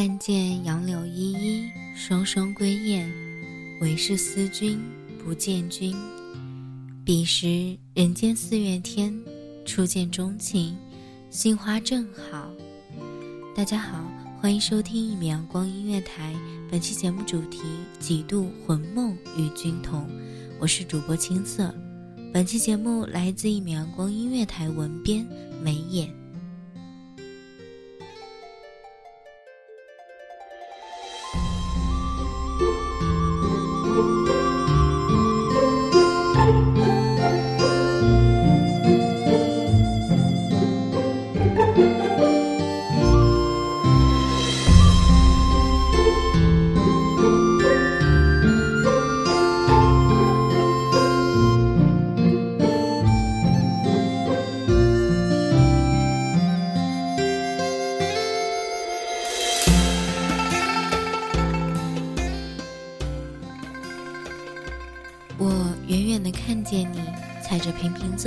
但见杨柳依依，双双归雁。唯是思君不见君。彼时人间四月天，初见钟情，杏花正好。大家好，欢迎收听一米阳光音乐台。本期节目主题：几度魂梦与君同。我是主播青色。本期节目来自一米阳光音乐台文编眉眼。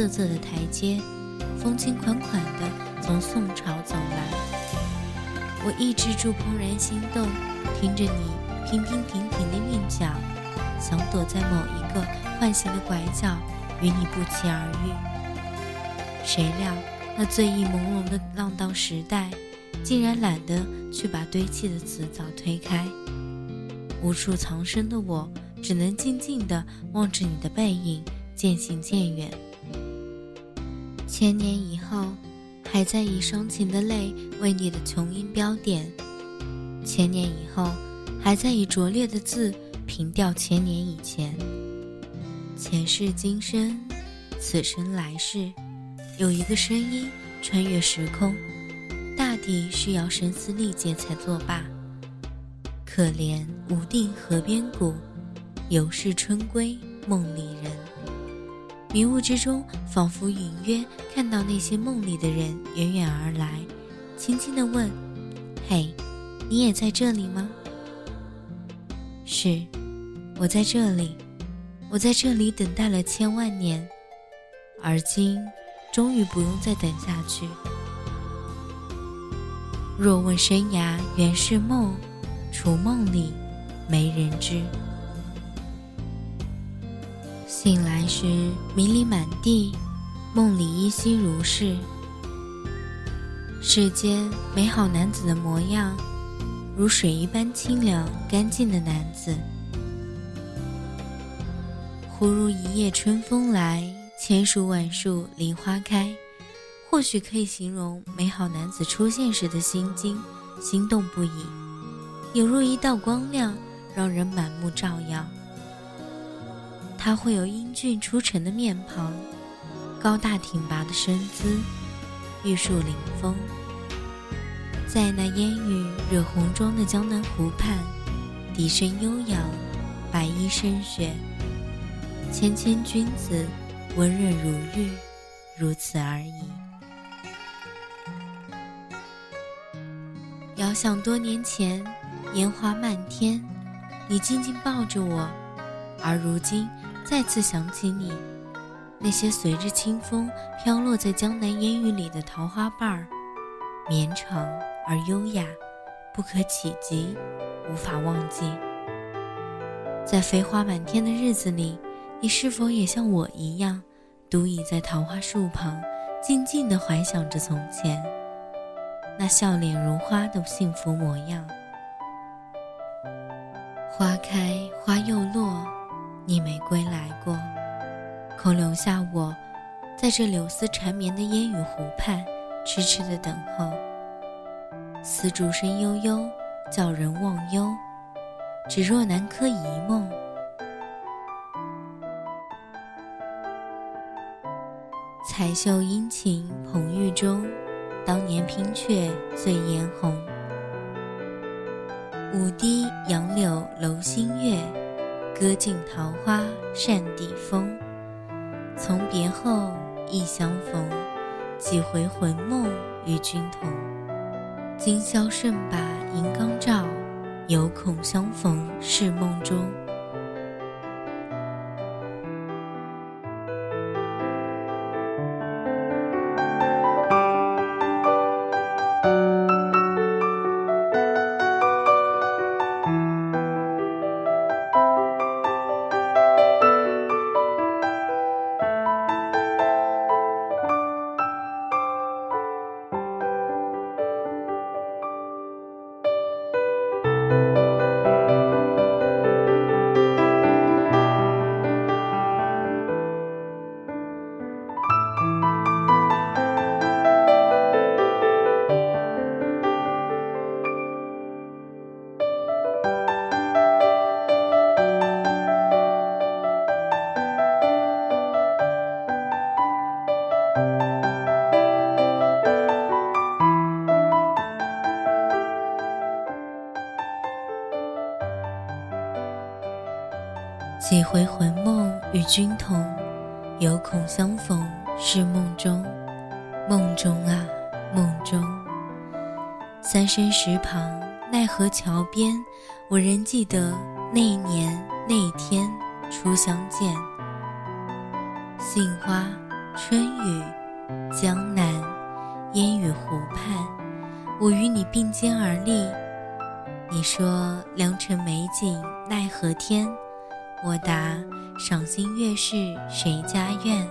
仄仄的台阶，风情款款地从宋朝走来。我抑制住怦然心动，听着你平平停停的韵脚，想躲在某一个唤醒的拐角，与你不期而遇。谁料那醉意朦胧的浪荡时代，竟然懒得去把堆砌的词藻推开。无处藏身的我。只能静静地望着你的背影渐行渐远。千年以后，还在以双情的泪为你的琼音标点；千年以后，还在以拙劣的字凭吊千年以前。前世今生，此生来世，有一个声音穿越时空，大抵是要声嘶力竭才作罢。可怜无定河边骨。犹是春归梦里人，迷雾之中，仿佛隐约看到那些梦里的人远远而来，轻轻地问：“嘿，你也在这里吗？”“是，我在这里，我在这里等待了千万年，而今终于不用再等下去。若问生涯原是梦，除梦里没人知。”醒来时，迷离满地，梦里依稀如是。世间美好男子的模样，如水一般清凉干净的男子。忽如一夜春风来，千树万树梨花开，或许可以形容美好男子出现时的心惊，心动不已，犹如一道光亮，让人满目照耀。他会有英俊出尘的面庞，高大挺拔的身姿，玉树临风。在那烟雨惹红妆的江南湖畔，笛声悠扬，白衣胜雪，谦谦君子，温润如玉，如此而已。遥想多年前，烟花漫天，你静静抱着我，而如今。再次想起你，那些随着清风飘落在江南烟雨里的桃花瓣儿，绵长而优雅，不可企及，无法忘记。在飞花满天的日子里，你是否也像我一样，独倚在桃花树旁，静静地怀想着从前那笑脸如花的幸福模样？花开花又落。你没归来过，空留下我，在这柳丝缠绵的烟雨湖畔，痴痴的等候。丝竹声悠悠，叫人忘忧，只若南柯一梦。彩袖殷勤捧玉钟，当年拼却醉嫣红。舞堤杨柳楼新月。歌尽桃花扇底风，从别后忆相逢，几回魂梦与君同。今宵胜把银缸照，犹恐相逢是梦中。君同，犹恐相逢是梦中。梦中啊，梦中。三生石旁，奈何桥边，我仍记得那年那天初相见。杏花，春雨，江南，烟雨湖畔，我与你并肩而立。你说良辰美景奈何天。我答：赏心悦事谁家院？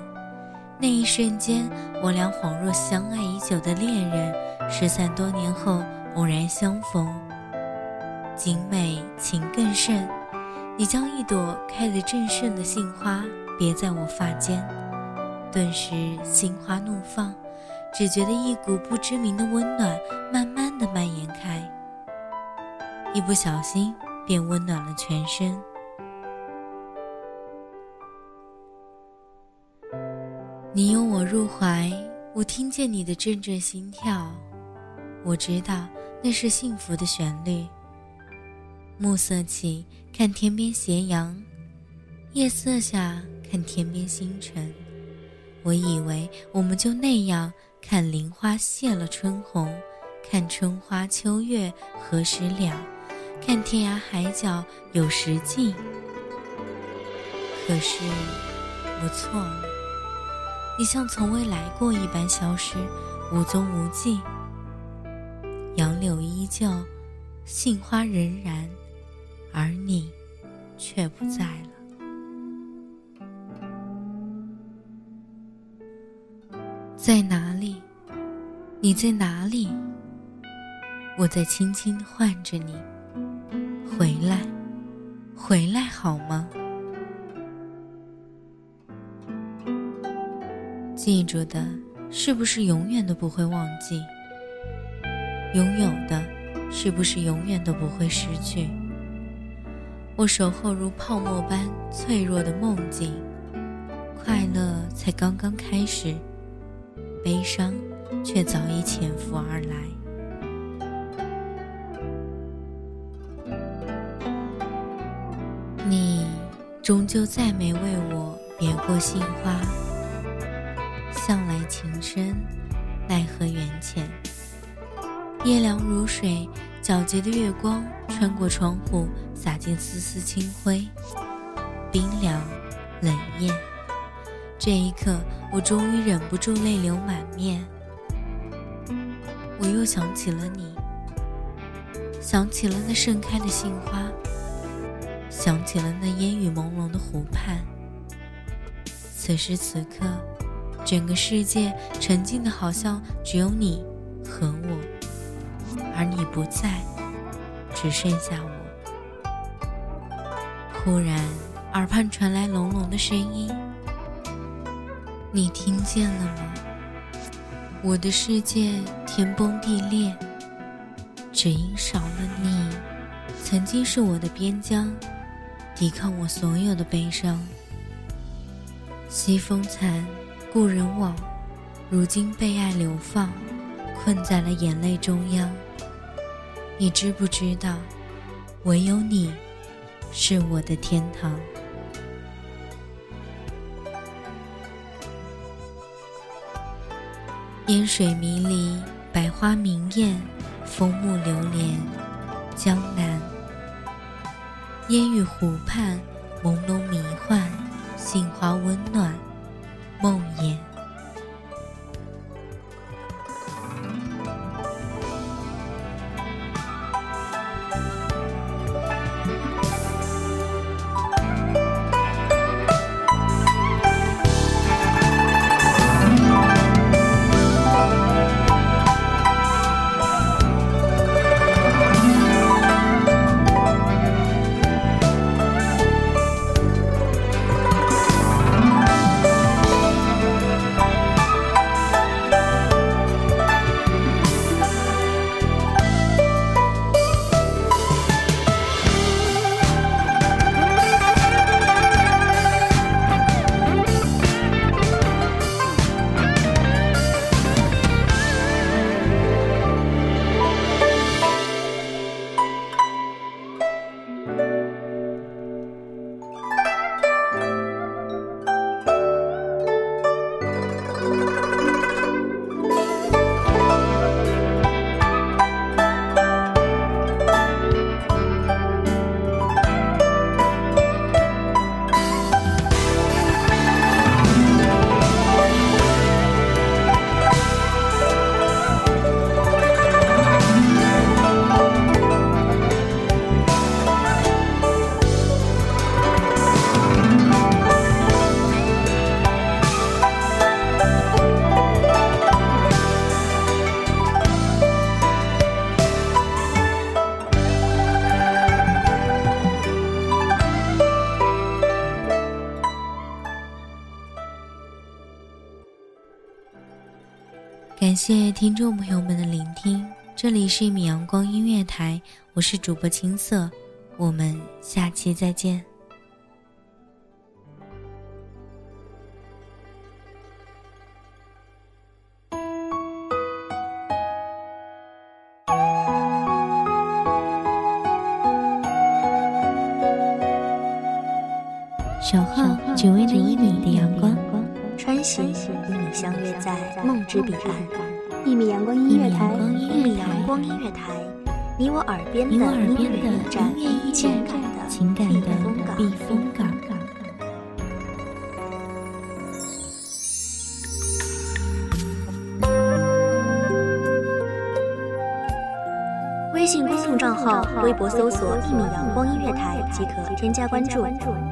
那一瞬间，我俩恍若相爱已久的恋人，失散多年后偶然相逢。景美情更甚，你将一朵开得正盛的杏花别在我发间，顿时心花怒放，只觉得一股不知名的温暖慢慢的蔓延开，一不小心便温暖了全身。你拥我入怀，我听见你的阵阵心跳，我知道那是幸福的旋律。暮色起，看天边斜阳；夜色下，看天边星辰。我以为我们就那样看林花谢了春红，看春花秋月何时了，看天涯海角有时尽。可是，我错了。你像从未来过一般消失，无踪无迹。杨柳依旧，杏花仍然，而你却不在了。在哪里？你在哪里？我在轻轻唤着你，回来，回来好吗？记住的，是不是永远都不会忘记？拥有的，是不是永远都不会失去？我守候如泡沫般脆弱的梦境，快乐才刚刚开始，悲伤却早已潜伏而来。你终究再没为我别过杏花，向来情深，奈何缘浅。夜凉如水，皎洁的月光穿过窗户。洒进丝丝清辉，冰凉冷艳。这一刻，我终于忍不住泪流满面。我又想起了你，想起了那盛开的杏花，想起了那烟雨朦胧的湖畔。此时此刻，整个世界沉静的好像只有你和我，而你不在，只剩下我。忽然，耳畔传来隆隆的声音，你听见了吗？我的世界天崩地裂，只因少了你。曾经是我的边疆，抵抗我所有的悲伤。西风残，故人往，如今被爱流放，困在了眼泪中央。你知不知道，唯有你。是我的天堂。烟水迷离，百花明艳，枫木流连，江南。烟雨湖畔，朦胧迷幻，杏花温暖，梦魇。感谢听众朋友们的聆听，这里是一米阳光音乐台，我是主播青色，我们下期再见。守候只为那一米的阳光。穿行相约在梦之彼岸，一米阳光音乐台，一米阳光音乐台，你我耳边的音乐驿站，情感的避风港。微信公众账号，微博搜索“一米阳光音乐台”即可添加关注。